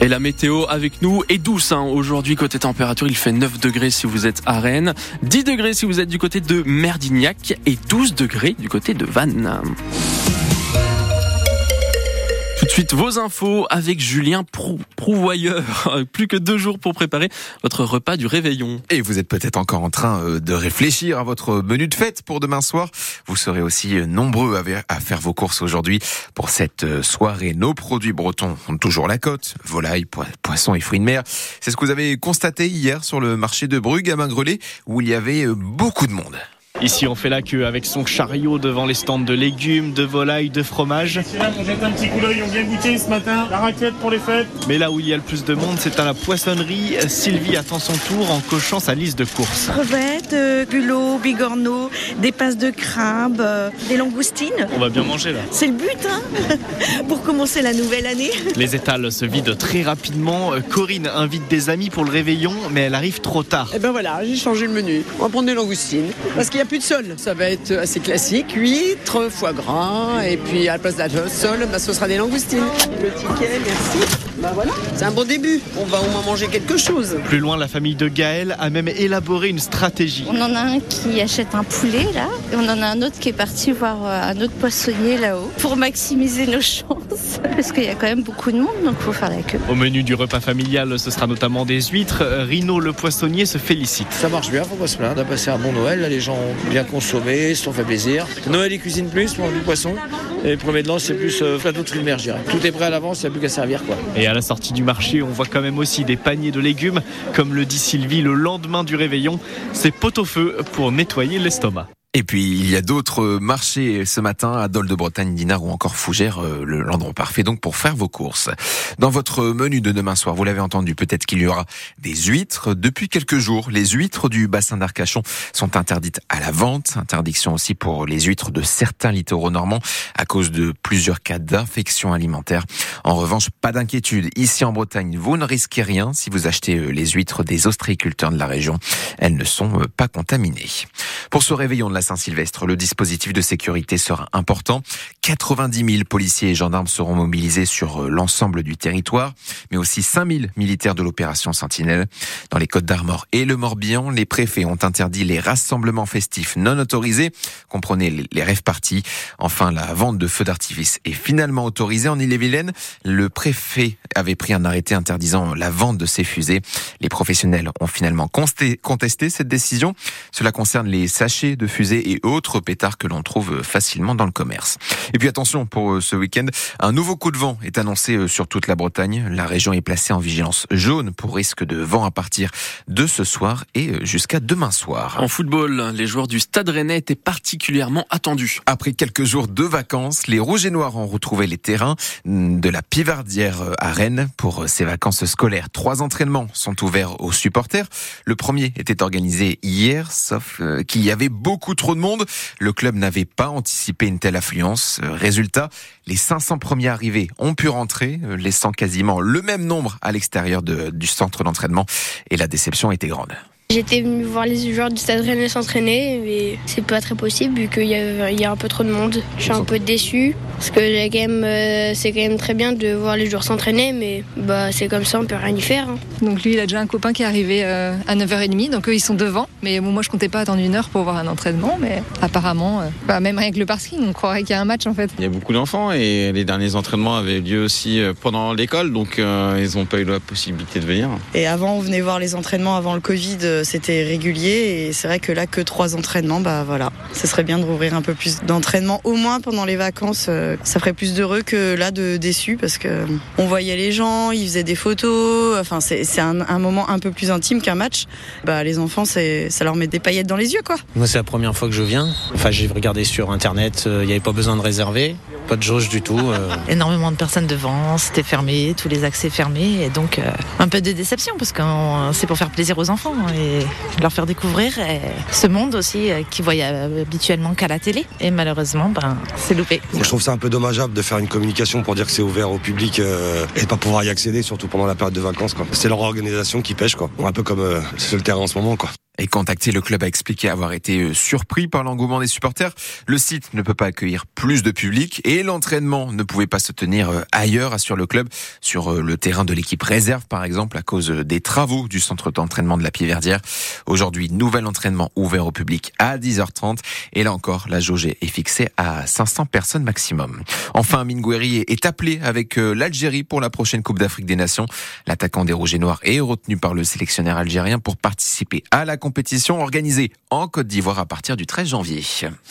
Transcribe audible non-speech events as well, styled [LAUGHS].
Et la météo avec nous est douce. Hein. Aujourd'hui, côté température, il fait 9 degrés si vous êtes à Rennes, 10 degrés si vous êtes du côté de Merdignac et 12 degrés du côté de Vannes. Tout de suite, vos infos avec Julien Prouvoyeur. [LAUGHS] Plus que deux jours pour préparer votre repas du réveillon. Et vous êtes peut-être encore en train euh, de réfléchir à votre menu de fête pour demain soir. Vous serez aussi euh, nombreux à faire vos courses aujourd'hui pour cette euh, soirée. Nos produits bretons ont toujours la cote. Volaille, poissons et fruits de mer. C'est ce que vous avez constaté hier sur le marché de Brugge à Maingrelais où il y avait beaucoup de monde. Ici, on fait la queue avec son chariot devant les stands de légumes, de volailles, de fromage. C'est là, on jette un petit coup d'œil, on vient goûter ce matin la raquette pour les fêtes. Mais là où il y a le plus de monde, c'est à la poissonnerie. Sylvie attend son tour en cochant sa liste de courses. Crevettes, euh, culots, bigorneaux, des passes de crabe, euh, des langoustines. On va bien manger là. C'est le but, hein [LAUGHS] Pour commencer la nouvelle année. Les étals se vident très rapidement. Corinne invite des amis pour le réveillon, mais elle arrive trop tard. Et eh ben voilà, j'ai changé le menu. On va prendre des langoustines. Parce qu'il y a plus de sol. Ça va être assez classique, huîtres, foie gras, et puis à la place de la sol, bah, ce sera des langoustines. Le ticket, merci. Bah voilà, c'est un bon début. On va au moins manger quelque chose. Plus loin, la famille de Gaël a même élaboré une stratégie. On en a un qui achète un poulet là, et on en a un autre qui est parti voir euh, un autre poissonnier là-haut pour maximiser nos [LAUGHS] chances. Parce qu'il y a quand même beaucoup de monde, donc il faut faire la queue. Au menu du repas familial, ce sera notamment des huîtres. Rino le poissonnier se félicite. Ça marche bien, faut pas se plaindre. On a passé un bon Noël. Là, les gens ont bien consommé, se sont fait plaisir. Noël, ils cuisinent plus pour du poisson. Et le premier de l'an, c'est plus euh, plateau de. Tout est prêt à l'avance, il n'y a plus qu'à servir. quoi. Et à la sortie du marché, on voit quand même aussi des paniers de légumes. Comme le dit Sylvie, le lendemain du réveillon, c'est pot-au-feu pour nettoyer l'estomac. Et puis il y a d'autres marchés ce matin à Dole de Bretagne, Dinard ou encore Fougères, euh, l'endroit parfait donc pour faire vos courses. Dans votre menu de demain soir, vous l'avez entendu, peut-être qu'il y aura des huîtres. Depuis quelques jours, les huîtres du bassin d'Arcachon sont interdites à la vente. Interdiction aussi pour les huîtres de certains littoraux normands à cause de plusieurs cas d'infection alimentaire. En revanche, pas d'inquiétude. Ici en Bretagne, vous ne risquez rien si vous achetez euh, les huîtres des ostréiculteurs de la région. Elles ne sont euh, pas contaminées. Pour ce réveillon de la Saint-Sylvestre, le dispositif de sécurité sera important. 90 000 policiers et gendarmes seront mobilisés sur euh, l'ensemble du territoire, mais aussi 5 000 militaires de l'opération Sentinelle. Dans les Côtes d'Armor et le Morbihan, les préfets ont interdit les rassemblements festifs non autorisés, comprenez les rêves parties. Enfin, la vente de feux d'artifice est finalement autorisée en Ille-et-Vilaine. Le préfet avait pris un arrêté interdisant la vente de ces fusées. Les professionnels ont finalement contesté cette décision. Cela concerne les sachets de fusées et autres pétards que l'on trouve facilement dans le commerce. Et puis attention pour euh, ce week-end, un nouveau coup de vent est annoncé euh, sur toute la Bretagne. La région est placée en vigilance jaune pour risque de vent à partir de ce soir et euh, jusqu'à demain soir. En football, les joueurs du Stade Rennais étaient particulièrement attendus. Après quelques jours de vacances, les Rouges et Noirs ont retrouvé les terrains de la Pivardière à Rennes pour ces vacances scolaires. Trois entraînements sont ouverts aux supporters. Le premier était organisé hier, sauf qu'il y avait beaucoup trop de monde. Le club n'avait pas anticipé une telle affluence. Euh, résultat, les 500 premiers arrivés ont pu rentrer, euh, laissant quasiment le même nombre à l'extérieur du centre d'entraînement. Et la déception était grande. J'étais venu voir les joueurs du Stade Rennais s'entraîner, mais c'est pas très possible vu qu'il y, a un peu trop de monde. Je suis un peu déçu parce que euh, c'est quand même très bien de voir les joueurs s'entraîner, mais bah c'est comme ça, on peut rien y faire. Hein. Donc lui, il a déjà un copain qui est arrivé euh, à 9h30, donc eux ils sont devant. Mais moi je comptais pas attendre une heure pour voir un entraînement, mais apparemment, euh, bah, même avec le parking, on croirait qu'il y a un match en fait. Il y a beaucoup d'enfants et les derniers entraînements avaient lieu aussi pendant l'école, donc ils n'ont pas eu la possibilité de venir. Et avant, on venait voir les entraînements avant le Covid c'était régulier et c'est vrai que là que trois entraînements, bah voilà, ce serait bien de rouvrir un peu plus d'entraînements, au moins pendant les vacances, euh, ça ferait plus d'heureux que là de déçus parce que euh, on voyait les gens, ils faisaient des photos, enfin c'est un, moment un peu plus intime qu'un match. Bah les enfants, c'est ça leur met des paillettes dans les yeux quoi. Moi c'est la première fois que je viens. Enfin j'ai regardé sur internet, euh, il n'y avait pas besoin de réserver pas de jauge du tout. Énormément de personnes devant, c'était fermé, tous les accès fermés, et donc un peu de déception parce que c'est pour faire plaisir aux enfants et leur faire découvrir ce monde aussi euh, qu'ils voyaient habituellement qu'à la télé. Et malheureusement, ben, c'est loupé. Je trouve ça un peu dommageable de faire une communication pour dire que c'est ouvert au public euh, et pas pouvoir y accéder, surtout pendant la période de vacances. C'est leur organisation qui pêche, quoi. Un peu comme euh, sur le terrain en ce moment, quoi. Et contacté, le club a expliqué avoir été euh, surpris par l'engouement des supporters. Le site ne peut pas accueillir plus de public et l'entraînement ne pouvait pas se tenir euh, ailleurs, assure le club, sur euh, le terrain de l'équipe réserve par exemple, à cause des travaux du centre d'entraînement de la Piverdière. Aujourd'hui, nouvel entraînement ouvert au public à 10h30 et là encore, la jauge est fixée à 500 personnes maximum. Enfin, Mingueri est appelé avec l'Algérie pour la prochaine Coupe d'Afrique des Nations. L'attaquant des Rouges et Noirs est retenu par le sélectionneur algérien pour participer à la compétition organisée en Côte d'Ivoire à partir du 13 janvier.